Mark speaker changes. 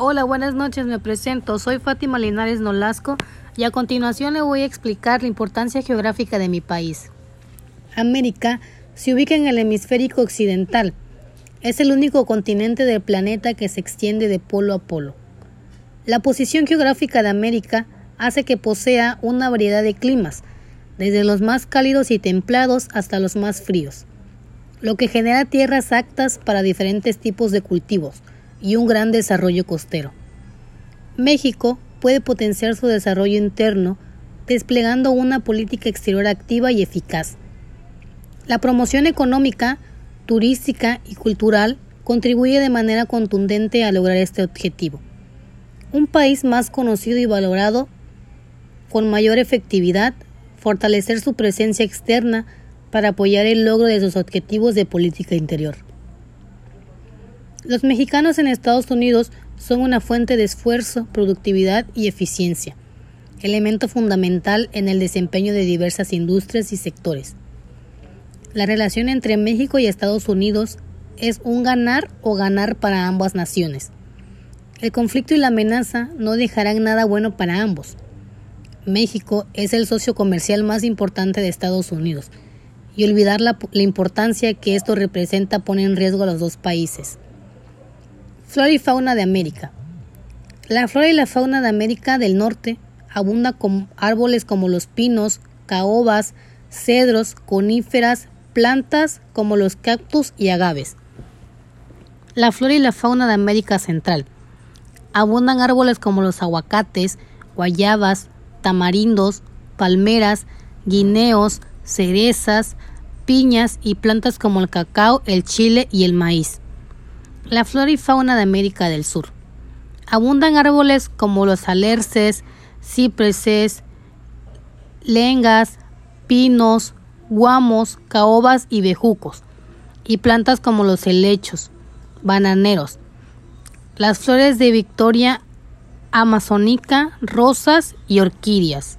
Speaker 1: Hola, buenas noches, me presento. Soy Fátima Linares Nolasco y a continuación le voy a explicar la importancia geográfica de mi país. América se ubica en el hemisférico occidental. Es el único continente del planeta que se extiende de polo a polo. La posición geográfica de América hace que posea una variedad de climas, desde los más cálidos y templados hasta los más fríos, lo que genera tierras aptas para diferentes tipos de cultivos y un gran desarrollo costero. México puede potenciar su desarrollo interno desplegando una política exterior activa y eficaz. La promoción económica, turística y cultural contribuye de manera contundente a lograr este objetivo. Un país más conocido y valorado, con mayor efectividad, fortalecer su presencia externa para apoyar el logro de sus objetivos de política interior. Los mexicanos en Estados Unidos son una fuente de esfuerzo, productividad y eficiencia, elemento fundamental en el desempeño de diversas industrias y sectores. La relación entre México y Estados Unidos es un ganar o ganar para ambas naciones. El conflicto y la amenaza no dejarán nada bueno para ambos. México es el socio comercial más importante de Estados Unidos y olvidar la, la importancia que esto representa pone en riesgo a los dos países. Flora y fauna de América. La flora y la fauna de América del Norte abunda con árboles como los pinos, caobas, cedros, coníferas, plantas como los cactus y agaves. La flora y la fauna de América Central. Abundan árboles como los aguacates, guayabas, tamarindos, palmeras, guineos, cerezas, piñas y plantas como el cacao, el chile y el maíz. La flora y fauna de América del Sur. Abundan árboles como los alerces, cipreses, lengas, pinos, guamos, caobas y bejucos, y plantas como los helechos, bananeros. Las flores de Victoria amazónica, rosas y orquídeas.